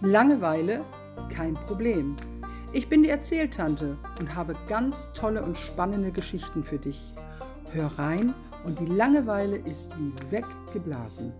Langeweile? Kein Problem. Ich bin die Erzähltante und habe ganz tolle und spannende Geschichten für dich. Hör rein und die Langeweile ist wie weggeblasen.